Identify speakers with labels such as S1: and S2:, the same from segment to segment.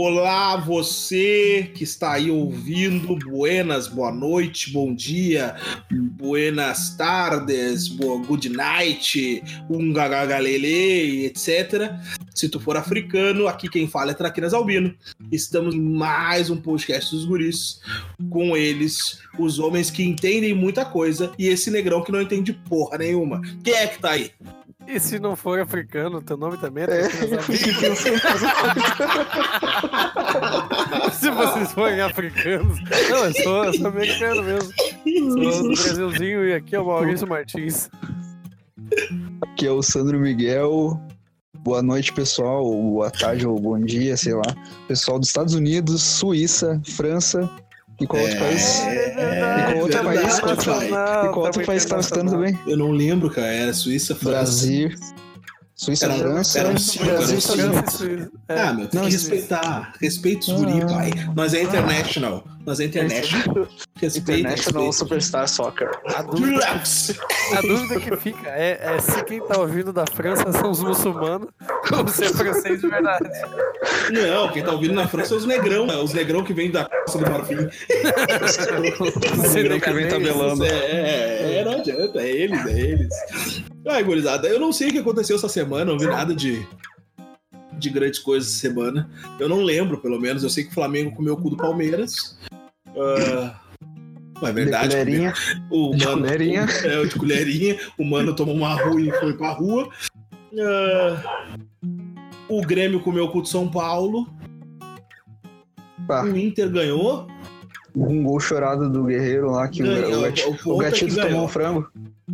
S1: Olá, você que está aí ouvindo. Buenas, boa noite, bom dia, buenas tardes, boa good night, um gagagalele, etc. Se tu for africano, aqui quem fala é Traquinas Albino. Estamos em mais um podcast dos guris. Com eles, os homens que entendem muita coisa e esse negrão que não entende porra nenhuma. Quem é que tá aí?
S2: E se não for africano, teu nome também é,
S3: É,
S2: Se vocês forem africanos. Não, eu sou, eu sou americano mesmo. Sou do Brasilzinho e aqui é o Maurício Martins.
S3: Aqui é o Sandro Miguel. Boa noite, pessoal. Boa tarde ou bom dia, sei lá. Pessoal dos Estados Unidos, Suíça, França e qual outro país?
S1: É,
S3: E com outro
S1: verdade,
S3: país, qual outro-. E qual outro país estava estando também?
S1: Eu não lembro, cara. Era Suíça, França.
S3: Brasil, Suíça,
S1: Era-
S3: França,
S1: era um era
S2: Suíça. É.
S1: Ah, meu, tem
S3: Não,
S1: que respeitar. Respeita os
S3: Ah.
S1: guri, pai. Nós é international. Nós é international. Respeita,
S4: International. Superstar Soccer.
S2: A dúvida, a dúvida que fica é, é se quem tá ouvindo da França são os muçulmanos ou se é francês de verdade.
S1: Não, quem tá ouvindo na França é os negrão. é Os negrão que vêm da Costa do Marfim.
S3: O negrão que vem tabelando.
S1: É, é, é, não adianta. É eles, é eles. Ai, gurizada, eu não sei o que aconteceu essa semana. Não vi nada de, de grandes coisas essa semana. Eu não lembro, pelo menos. Eu sei que o Flamengo comeu o cu do Palmeiras. Não é
S3: De
S1: verdade.
S3: colherinha.
S1: O
S3: De
S1: mano,
S3: colherinha.
S1: É, o de colherinha. O mano tomou uma rua e foi pra rua. Ah, o Grêmio comeu o cu de São Paulo.
S3: Pá,
S1: O Inter ganhou.
S3: Um gol chorado do Guerreiro lá que o,
S1: Ganhou,
S3: o,
S1: o
S3: o gatito tomou um frango.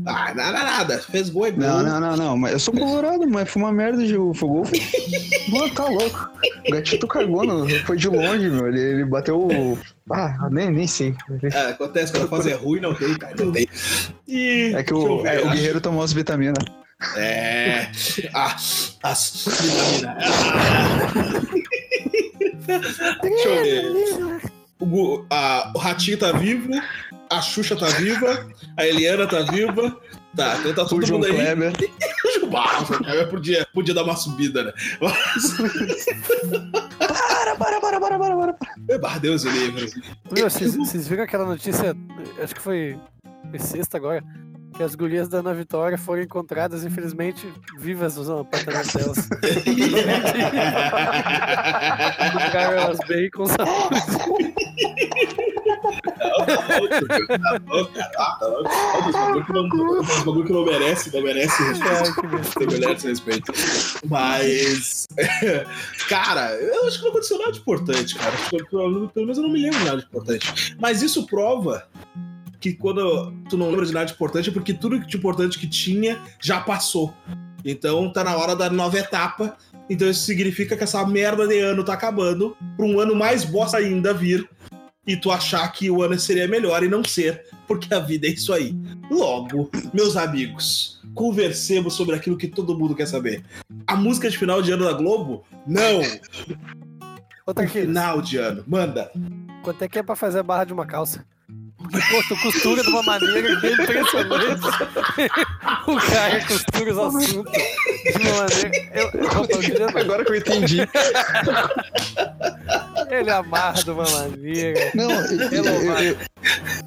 S1: Ah, nada, nada. Fez gol gol.
S3: Não, não, não, não. Mas eu sou colorado, mas foi uma merda de foi gol. Foi... Mano, tá louco. O gatito cagou, no, foi de longe, meu. Ele, ele bateu. o- Ah, nem, nem sei.
S1: É, acontece quando a fase é ruim, não tem, cara. Não tem. E.
S3: É que o, é, o Guerreiro tomou as vitaminas.
S1: É. Ah, as vitaminas. Ah. Deixa eu ver. O, a- o Ratinho tá vivo, a Xuxa tá viva, a Eliana tá viva. Tá, então tá
S3: O
S1: todo
S3: João
S1: mundo aí.
S3: Kleber.
S1: O João Kleber podia, podia dar uma subida, né? Mas.
S3: Para, para, para, para, para, para.
S1: Deus o livre.
S2: Meu, vocês, vocês viram aquela notícia, acho que foi, foi sexta agora, que as gurias da Ana Vitória foram encontradas, infelizmente, vivas nos apartamentos delas. Encontraram elas bem com saúde.
S1: Os bagulho que não- os bagulho que não merece, não merece respeito. Não merece respeito. Mas. Cara, eu acho que não aconteceu nada de importante, cara. Pelo menos eu não me lembro de nada de importante. Mas isso prova que quando tu não lembra de nada de importante é porque tudo de importante que tinha já passou. Então tá na hora da nova etapa. Então isso significa que essa merda de ano tá acabando pra um ano mais bosta ainda vir e tu achar que o ano seria melhor e não ser, porque a vida é isso aí. Logo, meus amigos, conversemos sobre aquilo que todo mundo quer saber. A música de final de ano da Globo? Não!
S2: Aqui,
S1: final de ano. Manda.
S2: quanto é que é pra fazer a barra de uma calça? Pô, tu costura de uma maneira que é impressionante. o cara costura os assuntos de uma maneira. Eu, eu não tô dizendo,
S3: Agora que eu entendi.
S2: ele amarra de uma maneira.
S3: Não, eu, eu, eu-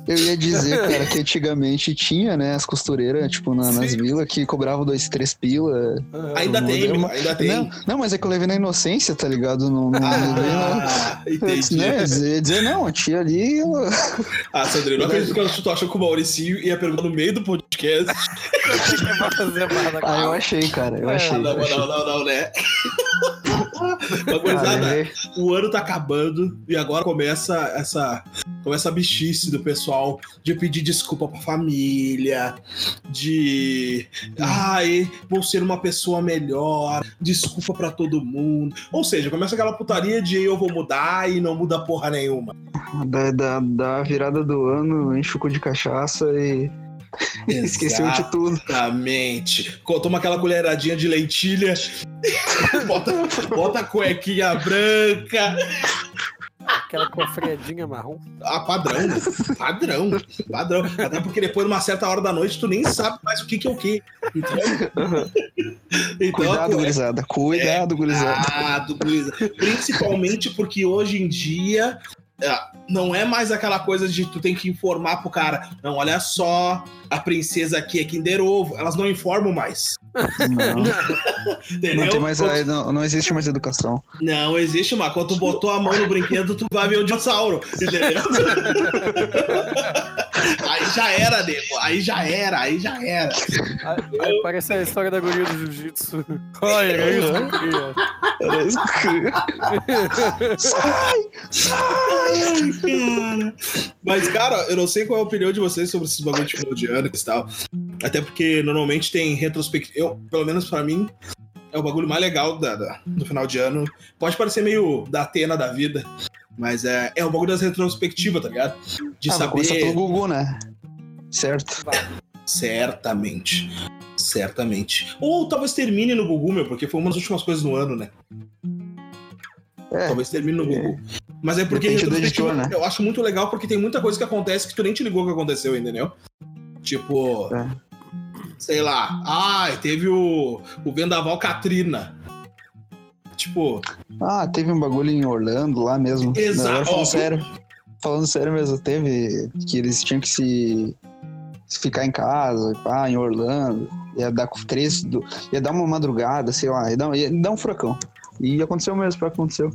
S3: eu ia dizer, cara, que antigamente tinha, né, as costureiras, tipo, na- nas vilas que cobravam dois, três pila.
S1: Ainda
S3: Não,
S1: tem,
S3: não,
S1: ainda tem.
S3: Não, não, mas é que eu levei na inocência, tá ligado? Não, não, não levei na...
S1: Ah,
S3: disse,
S1: entendi.
S3: né, eu ia dizer, não, a tia ali, ela-
S1: Ah, Sandrine, não acredito que tu achou que o Mauricinho ia perguntar no meio do podcast.
S2: É é
S3: Ah, eu achei, cara, eu
S2: É,
S3: achei.
S1: Ah, não,
S3: eu achei.
S1: não, não, não, né?
S3: Ah, levei.
S1: o ano tá acabando e agora começa essa começa a bichice do pessoal de pedir desculpa pra família, de ai, vou ser uma pessoa melhor, desculpa pra todo mundo. Ou seja, começa aquela putaria de eu vou mudar e não muda porra nenhuma.
S3: Da, da, da virada do ano, enche de cachaça e esqueceu de tudo.
S1: Exatamente. Toma aquela colheradinha de lentilha, bota, bota a cuequinha branca.
S2: Aquela com a freadinha marrom.
S1: Ah, padrão, né? Padrão. Padrão. Até porque depois, numa certa hora da noite, tu nem sabe mais o que, que é o que. Então, então,
S3: Cuidado,
S1: é-
S3: gurizada. Cuidado, gurizada.
S1: Cuidado, gurizada. Principalmente porque hoje em dia é, não é mais aquela coisa de tu tem que informar pro cara. Não, olha só, a princesa aqui é Kinder Ovo. Elas não informam mais.
S3: Não, não, tem mais, aí não, não existe mais educação.
S1: Não existe, mas quando tu botou a mão no brinquedo, tu vai ver o dinossauro. Entendeu? aí já era, nego. Aí já era, aí já era.
S2: Aí, aí parece a história da guria do jiu-jitsu. Olha, é isso que eu queria.
S3: Era isso que- Sai!
S1: Ai, cara. Mas, cara, eu não sei qual é a opinião de vocês sobre esses bagulho de final de ano e tal. Até porque normalmente tem retrospectiva. Eu, pelo menos pra mim, é o bagulho mais legal da, da- do final de ano. Pode parecer meio da Atena da vida. Mas é, é o bagulho das retrospectivas, tá ligado? De
S3: Ah,
S1: saber.
S3: pelo Gugu, né? Certo.
S1: Certamente. Certamente. Ou talvez termine no Gugu, meu, porque foi uma das últimas coisas do ano, né?
S3: É,
S1: Talvez termine no Gugu. Mas é porque
S3: editor, né?
S1: eu acho muito legal porque tem muita coisa que acontece que tu nem te ligou que aconteceu, entendeu? Tipo,
S3: É.
S1: sei lá, ai, teve o, o Vendaval Katrina. Tipo,
S3: Ah, teve um bagulho em Orlando lá mesmo.
S1: Exato.
S3: Agora falando
S1: Ó,
S3: sério. Falando sério mesmo, teve que eles tinham que se, se ficar em casa, pá, em Orlando. Ia dar com três. Do, ia dar uma madrugada, sei lá, ia dar, ia dar um furacão. E aconteceu mesmo, o que aconteceu.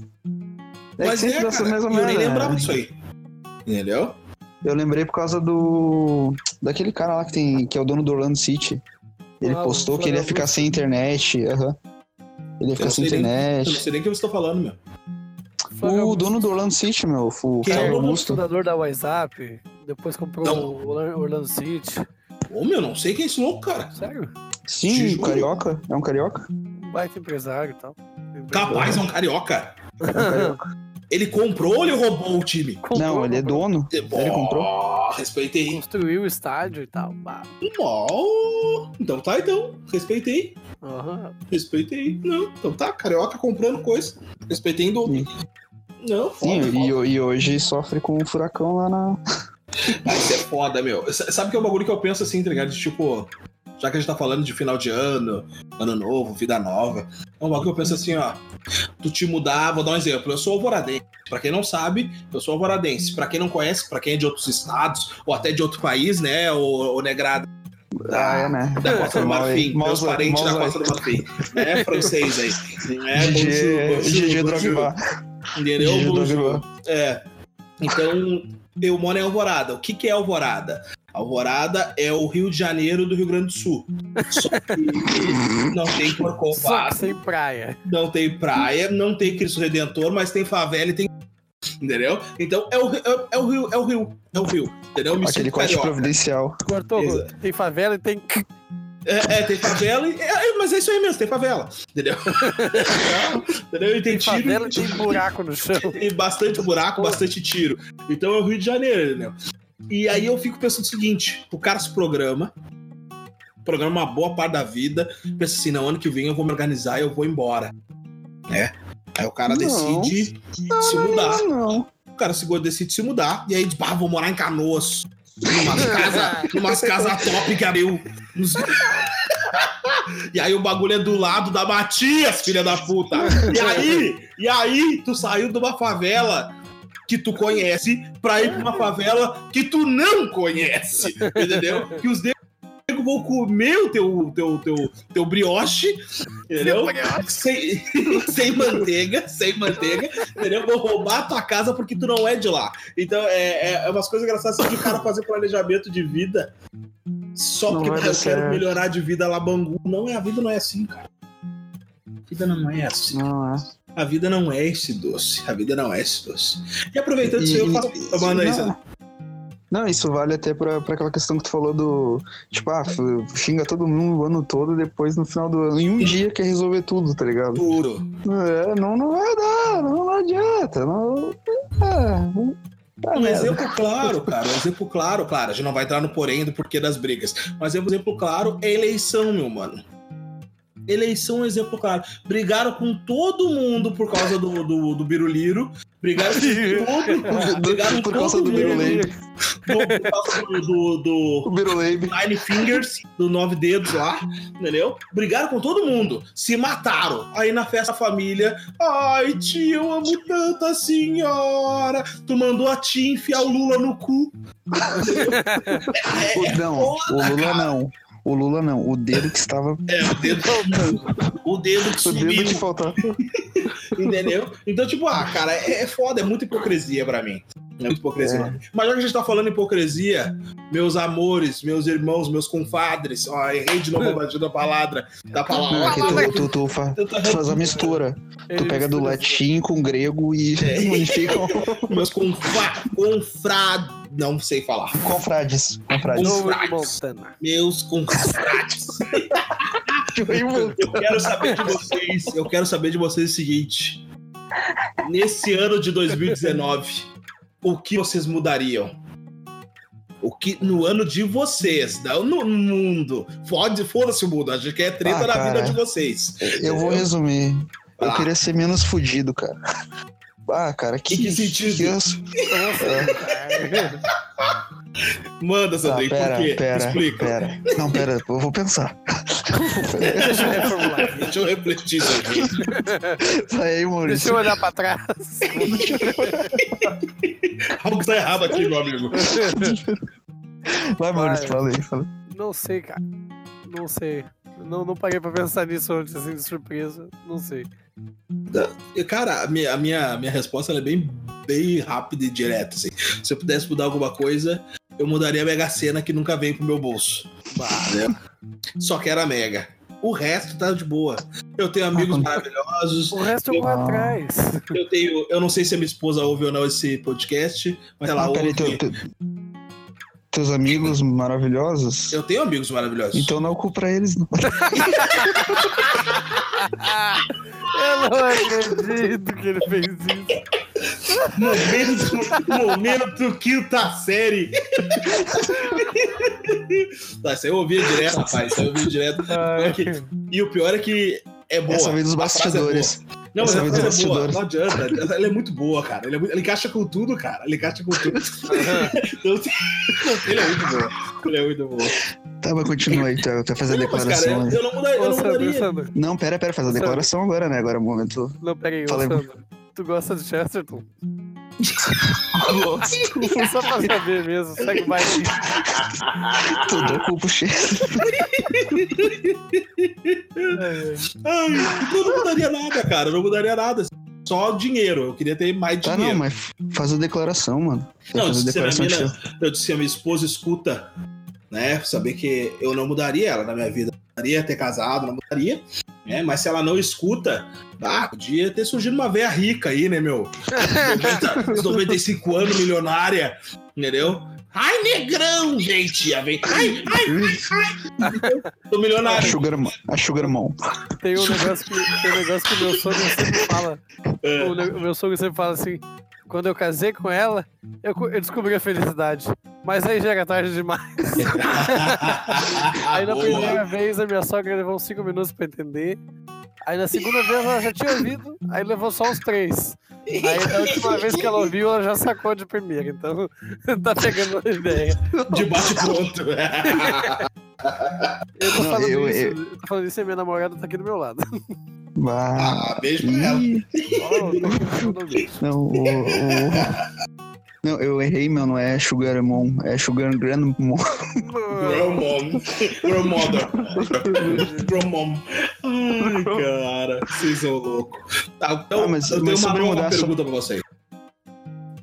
S3: É que
S1: mas
S3: sempre
S1: é, cara,
S3: mesma
S1: eu nem
S3: merda,
S1: lembrava
S3: né?
S1: disso aí. Entendeu?
S3: Eu lembrei por causa do. Daquele cara lá que tem. que é o dono do Orlando City. Ele
S2: Ah,
S3: postou que ele ia ficar sem internet. aham. Ele ia ficar sem
S1: nem- Eu não
S3: internet.
S1: sei nem o que eu estou falando, meu.
S3: O dono do Orlando City, meu, o
S1: Quem é o
S2: fundador da WhatsApp, depois comprou
S1: Não.
S2: o Orla- Orlando City.
S1: Ô, meu, não sei quem é esse louco, cara.
S2: Sério?
S3: Sim, carioca. É um carioca?
S2: Um baita empresário e tal.
S1: Capaz, é um carioca.
S3: É um carioca.
S1: Ele comprou ou ele roubou o time?
S2: Comprou,
S3: Não, ele é dono. Ele comprou.
S1: Respeitei.
S2: Construiu o estádio e tal.
S1: Então tá, então. Respeitei.
S2: Aham.
S1: Respeitei. Não, então tá. Carioca comprando coisa. Respeitei em dobro. Não, foda,
S3: Sim,
S1: foda.
S3: e, e hoje sofre com um furacão lá na.
S1: Ah, isso é foda, meu. Sabe que é um bagulho que eu penso assim, tá ligado? De, tipo, já que a gente tá falando de final de ano, ano novo, vida nova, é um bagulho que eu penso assim, ó. Tu te mudar, vou dar um exemplo. Eu sou alvoradense. Pra quem não sabe, eu sou alvoradense. Pra quem não conhece, pra quem é de outros estados, ou até de outro país, né? O, o negrado
S3: Ah, é, né?
S1: da Costa do. Marfim, meus parentes da. Costa do Marfim. É francês aí. É,
S3: Drogba.
S1: Entendeu? É. Então, eu moro em Alvorada. O que, que é Alvorada? Alvorada é o Rio de Janeiro do Rio Grande do Sul. Só que não tem Corcovado,
S2: sem praia.
S1: não tem praia, não tem Cristo Redentor, mas tem favela e tem. Entendeu? Então é o, é, é o Rio, é o Rio, é o Rio. Entendeu? Eu me
S3: Aquele corte
S1: carioca.
S3: providencial.
S2: Cortou,
S1: Exato.
S2: tem favela e tem.
S1: É, é, tem favela, e, é, mas é isso aí mesmo, tem favela. Entendeu? entendeu? E tem
S2: Tem
S1: tiro.
S2: favela e tem buraco no chão.
S1: e bastante buraco, bastante tiro. Então é o Rio de Janeiro, entendeu? E aí eu fico pensando o seguinte: o cara se programa, programa uma boa parte da vida, pensa assim, não, ano que vem eu vou me organizar e eu vou embora. Né? Aí o cara
S3: Não.
S1: decide se mudar.
S3: Não.
S1: O cara se, decide se mudar. E aí diz, vou morar em Canoas. Numa casa, numas casas top que abriu. Nos- E aí o bagulho é do lado da Matias, filha da puta. E aí, e aí tu saiu de uma favela que tu conhece pra ir pra uma favela que tu não conhece. Entendeu? Que os negros vão comer o teu, teu, teu, teu brioche, entendeu? Sem, sem manteiga, sem manteiga, entendeu? Vou roubar a tua casa porque tu não é de lá. Então é, é, é umas coisas engraçadas assim, de o cara fazer planejamento de vida só
S3: Não
S1: porque eu quero melhorar de vida lá Bangu. Não é, a vida não é assim, cara. A vida não é assim.
S3: Não é.
S1: A vida não é esse doce. A vida não é esse doce. E aproveitando isso, eu faço.
S3: e-
S1: Manda aí,
S3: não. Isso vale até pra, pra aquela questão que tu falou do. Tipo, ah, xinga todo mundo o ano todo, depois no final do ano, em um dia quer resolver tudo, tá ligado?
S1: Puro.
S3: É, não, não vai dar, não, não adianta. Não, é, é,
S1: Um exemplo claro, cara, um exemplo claro, claro, a gente não vai entrar no porém do porquê das brigas, mas um exemplo claro é eleição, meu mano. Eleição é um exemplo claro. Brigaram com todo mundo por causa do, do, do Biruliro, Brigaram por tudo. Brigaram
S3: Por causa do
S1: todo.
S3: Biruleibe.
S1: Por causa do, do, do
S3: Biruleibe.
S1: Nine Fingers, do Nove Dedos lá, entendeu? Brigaram com todo mundo, se mataram. Aí na festa da família, ai tia, eu amo tanto a senhora. Tu mandou a tia enfiar o Lula no cu.
S3: O- Não, o Lula não. O Lula não. O dedo que estava.
S1: É, o dedo, o dedo que
S3: O dedo
S1: subiu,
S3: que faltava.
S1: entendeu? Então, tipo, ah, cara, é, é foda, é muita hipocrisia pra mim. É muita hipocrisia. Mas já que a gente tá falando hipocrisia, meus amores, meus irmãos, meus confadres, ó, errei de novo a batida da palavra. Da palavra.
S3: Não, é que tu, tu, tu, fa- tu faz a mistura. Tu
S2: Ele
S3: pega do
S2: mistura-
S3: latim com grego e
S1: É.
S3: unifica
S1: meus confra... confrad... Não sei falar.
S3: confrades. Confrades.
S2: Joe
S1: Frades.
S2: Montana.
S1: Meus confrades. Eu quero saber de vocês. Eu quero saber de vocês o seguinte. Nesse ano de 2019, o que vocês mudariam? O que no ano de vocês, não no mundo. Fode, foda-se o mundo. A gente quer treta
S3: Ah,
S1: na
S3: cara.
S1: vida de vocês.
S3: Eu vou resumir. Eu
S1: Ah.
S3: queria ser menos fudido, cara. Ah, cara, que,
S1: que sentido?
S3: que eu-
S1: Manda,
S3: Ah,
S1: Sandrinho,
S3: pera,
S1: por quê?
S3: pera,
S1: Explica.
S3: pera. Não, pera, eu vou pensar.
S2: Deixa eu reformular.
S1: Deixa eu refletir isso aqui.
S3: Vai aí,
S2: Deixa
S3: Maurício.
S2: eu olhar pra trás.
S1: Algo tá errado aqui, meu amigo.
S3: Vai, Maurício,
S2: Vai.
S3: fala aí. Fala.
S2: Não sei, cara. Não sei. Não, não parei pra pensar nisso antes, assim, de surpresa. Não sei.
S1: E, Cara, a minha, a minha, minha resposta ela é bem, bem rápida e direta. Assim. Se eu pudesse mudar alguma coisa, eu mudaria a Mega Sena que nunca vem pro meu bolso. Entendeu? Só que era Mega. O resto tá de boa. Eu tenho amigos
S3: Ah,
S1: maravilhosos.
S2: O resto eu vou atrás.
S1: Eu tenho. Eu não sei se a minha esposa ouve ou não esse podcast, mas ela
S3: Ah,
S1: ouve.
S3: Teus amigos maravilhosos?
S1: Eu tenho amigos maravilhosos.
S3: Então não culpa eles, não.
S2: Eu não acredito que ele fez isso.
S1: Momento, momento quinta série. tá, isso aí eu ouvia direto, rapaz. Isso aí eu ouvia direto.
S2: Ai.
S1: E o pior é que é boa.
S3: Essa vem dos
S1: A frase é boa.
S3: bastidores.
S1: Não, mas
S3: Essa
S1: a
S3: vem dos
S1: frase é boa. Não adianta. Ela é muito boa, cara. Ele, é muito- ele encaixa com tudo, cara. Ele encaixa com tudo. Tem- ele é muito boa. Ele é muito boa.
S3: Tá, mas continua aí, tu vai fazer a
S1: Não, mas, cara,
S3: declaração
S1: eu, não mudaria. Eu
S2: Ô,
S1: não
S2: Sandro,
S1: mudaria.
S2: Sandro.
S3: Não, pera, pera, faz a declaração agora, né? Agora é o momento.
S2: Não, peraí,
S3: aí.
S2: Sandro. Tu gosta de Chesterton? Só pra saber mesmo, segue mais.
S3: Tudo é.
S1: Ai, então eu não mudaria nada, cara. Eu não mudaria nada. Só dinheiro. Eu queria ter mais
S3: Tá,
S1: dinheiro.
S3: não, mas faz a declaração, mano.
S1: Não,
S3: faz a
S1: se a minha
S3: declaração
S1: mina- eu disse que a minha esposa escuta, né? Saber que eu não mudaria ela na minha vida. Não mudaria ter casado, não mudaria. Né? Mas se ela não escuta, ah, podia ter surgido uma veia rica aí, né, meu? 90, 95 anos, milionária, entendeu? Ai, negrão, gente! Ai, ai, ai, ai. Tô
S3: A
S1: milionário.
S3: Sugar, Mo- a Sugar Mom.
S2: Tem um negócio que, tem um negócio que o meu sogro sempre fala.
S1: É.
S2: O meu sogro sempre fala assim: quando eu casei com ela, eu, eu descobri a felicidade. Mas aí já era tarde demais. Aí na
S1: Boa.
S2: primeira vez a minha sogra levou uns 5 minutos pra entender. Aí na segunda vez ela já tinha ouvido, aí levou só uns 3. Aí da última vez que ela ouviu, ela já sacou de primeira. Então tá pegando a ideia.
S1: De bate pronto.
S2: Eu tô
S3: Não,
S2: falando
S3: eu-
S2: isso,
S3: eu-
S2: eu tô falando isso e minha namorada tá aqui do meu lado.
S3: Ah,
S1: Ah, beijo pra ela.
S3: não, o, o- Não, eu errei, meu. Não é Sugar Mom, é Sugar Grandmom.
S1: Grandmom. Grandmother. Grandmom. Ai, cara. Vocês são loucos. Tá, então,
S3: Ah, mas-
S1: eu tenho
S3: mas
S1: uma
S3: sobre
S1: nova
S3: mudar, só-
S1: pergunta pra vocês.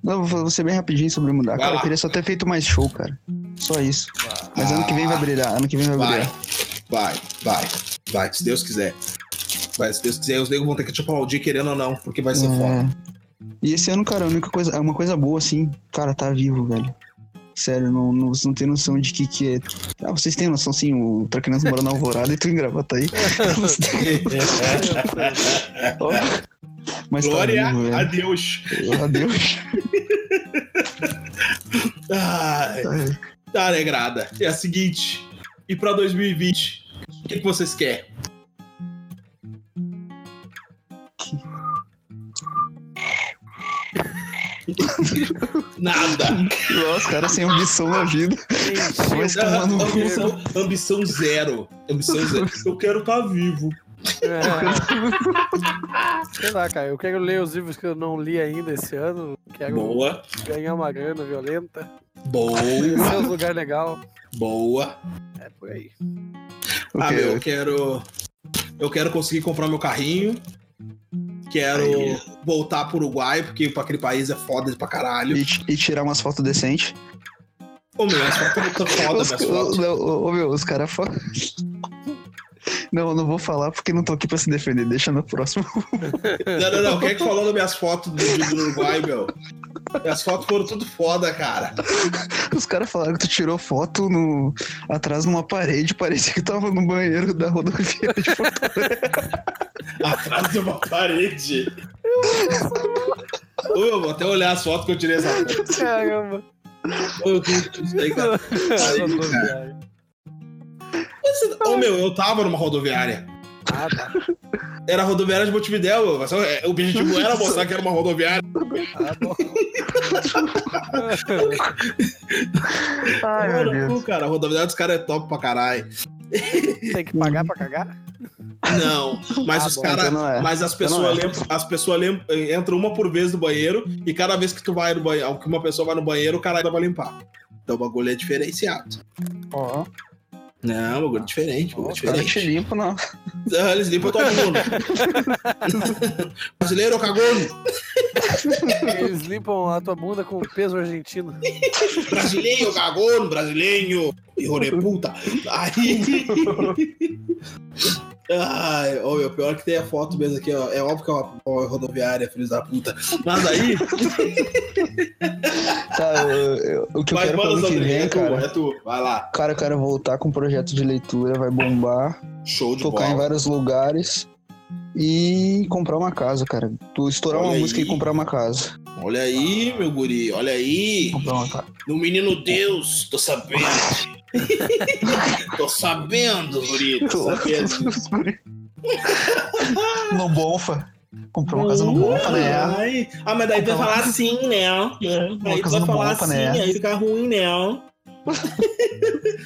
S3: Não, vou ser bem rapidinho sobre mudar.
S1: Vai
S3: Cara,
S1: lá.
S3: eu queria só ter feito mais show, cara. Só isso. Mas ano que vem vai brilhar. Ano que vem vai
S1: Vai,
S3: brilhar.
S1: vai, vai. Vai, se Deus quiser. Vai, se Deus quiser. Os negros vão ter que te aplaudir, querendo ou não, porque vai ser foda.
S3: É. E esse ano, cara, a única coisa, é uma coisa boa, assim, cara, tá vivo, velho. Sério, não, não, não tem noção de que que é. Ah, vocês têm noção, sim, o Traquinas mora na Alvorada e tu em Gravataí. Ó, Mas
S1: Glória
S3: tá vivo,
S1: a. Deus.
S3: Adeus.
S1: Ai,
S3: Tá.
S1: tá, negrada. É a seguinte. E pra 2020, o que, que vocês querem? Nada.
S3: Nossa, os caras sem ambição na vida. No cu.
S1: Ambição, ambição zero. Ambição zero. Eu quero estar vivo.
S2: É. Sei lá, cara, eu quero ler os livros que eu não li ainda esse ano. Quero
S1: Boa.
S2: ganhar uma grana violenta.
S1: Boa.
S2: Conhecer um lugar legal.
S1: Boa.
S2: É por aí.
S1: Ah,
S3: quê?
S1: meu, eu quero. Eu quero conseguir comprar meu carrinho. Quero
S3: Aí.
S1: voltar pro Uruguai, porque pra aquele país é foda pra caralho.
S3: E, e tirar umas fotos decentes.
S1: Ô meu, as fotos estão foda, minhas
S3: ô,
S1: fotos.
S3: não, ô, ô, meu, os caras falam. Não, eu não vou falar porque não tô aqui pra se defender. Deixa no próximo.
S1: Não, não, não. Quem é que falou das minhas fotos do, do Uruguai, meu? Minhas fotos foram tudo foda, cara.
S3: Os caras falaram que tu tirou foto no, atrás numa parede. Parecia que tava no banheiro da rodoviária de Porto
S1: Atrás de uma parede. Ô, eu vou até olhar as fotos que eu tirei essa foto.
S2: Caramba.
S1: Ô, eu tenho isso aí, cara.
S2: Rodoviária.
S1: Ô, meu, eu tava numa rodoviária.
S2: Ah, tá.
S1: Era a rodoviária de Montevidéu. é, O objetivo era mostrar que era uma rodoviária.
S2: Ah, bom.
S3: Ai,
S1: Mano,
S3: meu Deus.
S1: cara, a rodoviária dos caras é top pra caralho.
S2: Tem que pagar pra cagar?
S1: Não, mas
S2: Ah,
S1: os caras.
S3: então é.
S1: Mas as
S3: Então
S1: pessoas
S3: não é.
S1: lembram, as pessoas lembram, entram uma por vez no banheiro e cada vez que tu vai no banheiro, que uma pessoa vai no banheiro, o cara ainda vai limpar. Então o bagulho é diferenciado.
S3: Ó,
S1: Não, o bagulho é diferente, bagulho
S3: os caras te
S1: diferente.
S3: limpam, não.
S1: Ah, Eles limpam todo mundo. Brasileiro ou cagone?
S2: Eles limpam a tua bunda com peso argentino.
S1: Brasileiro, cagone, brasileiro, hijo de puta. Aí. Ai, ó, meu, pior que tem a foto mesmo aqui, ó. É óbvio que é uma, uma rodoviária, filhos da puta. Mas aí,
S3: Tá, eu- eu- o que eu quero ano que vem, cara.
S1: é tu. Vai lá.
S3: Cara, eu quero voltar com um projeto de leitura, vai bombar,
S1: Show de
S3: tocar em
S1: bola.
S3: vários lugares e comprar uma casa, cara. Tu estourar
S1: Olha
S3: uma
S1: aí.
S3: música e comprar uma casa.
S1: Olha aí, meu guri, olha aí.
S3: Comprar uma casa.
S1: No menino Deus, tô sabendo. tô sabendo, guri, tô sabendo.
S3: no Bonfa. Comprar uma casa no Bonfa, né?
S1: Ai. Ah, mas daí tu vai
S3: Comprar uma-
S1: falar assim, né?
S3: Uma
S1: Aí vai falar
S3: Bonfa,
S1: assim,
S3: né?
S1: aí fica ruim, né?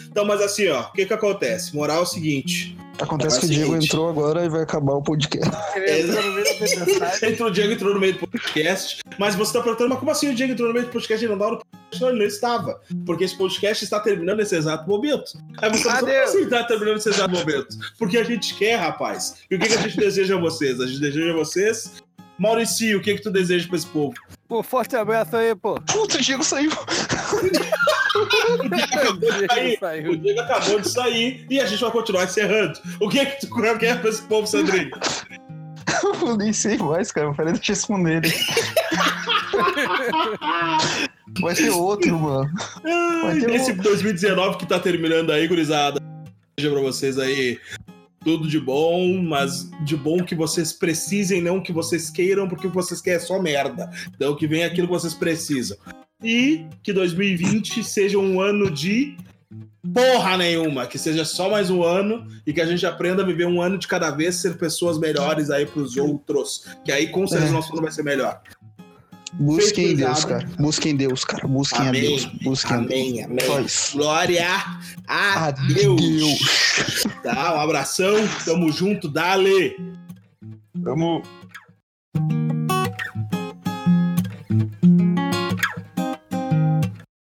S1: Então, mas assim, ó, o que que acontece? Moral é o seguinte.
S3: Acontece
S1: É
S3: que
S1: o
S3: o Diego
S1: seguinte.
S3: entrou agora e vai acabar o podcast.
S2: Ele entrou no meio.
S1: Entrou o Diego entrou no meio do podcast, mas você tá perguntando, mas como assim o Diego entrou no meio do podcast e não estava no podcast? Não, ele não estava. Porque esse podcast está terminando nesse exato momento. Aí você não
S2: Adeus.
S1: assim está terminando nesse exato momento. Porque a gente quer, rapaz. E o que, que a gente deseja a vocês? A gente deseja a vocês. Maurício, o que, que tu deseja pra esse povo?
S2: Pô, forte abraço aí, pô.
S3: Puta, o Diego saiu.
S1: O Diego acabou de sair. O. Diego acabou de sair e a gente vai continuar encerrando. O que, que tu quer pra esse povo, Sandrinho?
S3: Eu nem sei mais, cara. Peraí, deixa eu responder ele. Vai ter outro, mano.
S1: Ai,
S3: ter
S1: Esse 2019 que tá terminando aí, gurizada. Desejo pra vocês aí tudo de bom, mas de bom que vocês precisem, não que vocês queiram, porque o que vocês querem é só merda. Então que venha aquilo que vocês precisam. E que 2020 seja um ano de porra nenhuma, que seja só mais um ano e que a gente aprenda a viver um ano de cada vez, ser pessoas melhores aí pros outros. Que aí com certeza
S3: É.
S1: nosso ano vai ser melhor.
S3: Busquem
S1: Feito
S3: Deus, cara. Busquem Deus, cara. Busquem
S1: Amém.
S3: a Deus. Busquem a Deus.
S1: Amém, amém. Glória a Deus.
S3: Adeus.
S1: Tá, um abração, tamo junto, dale!
S3: Vamos.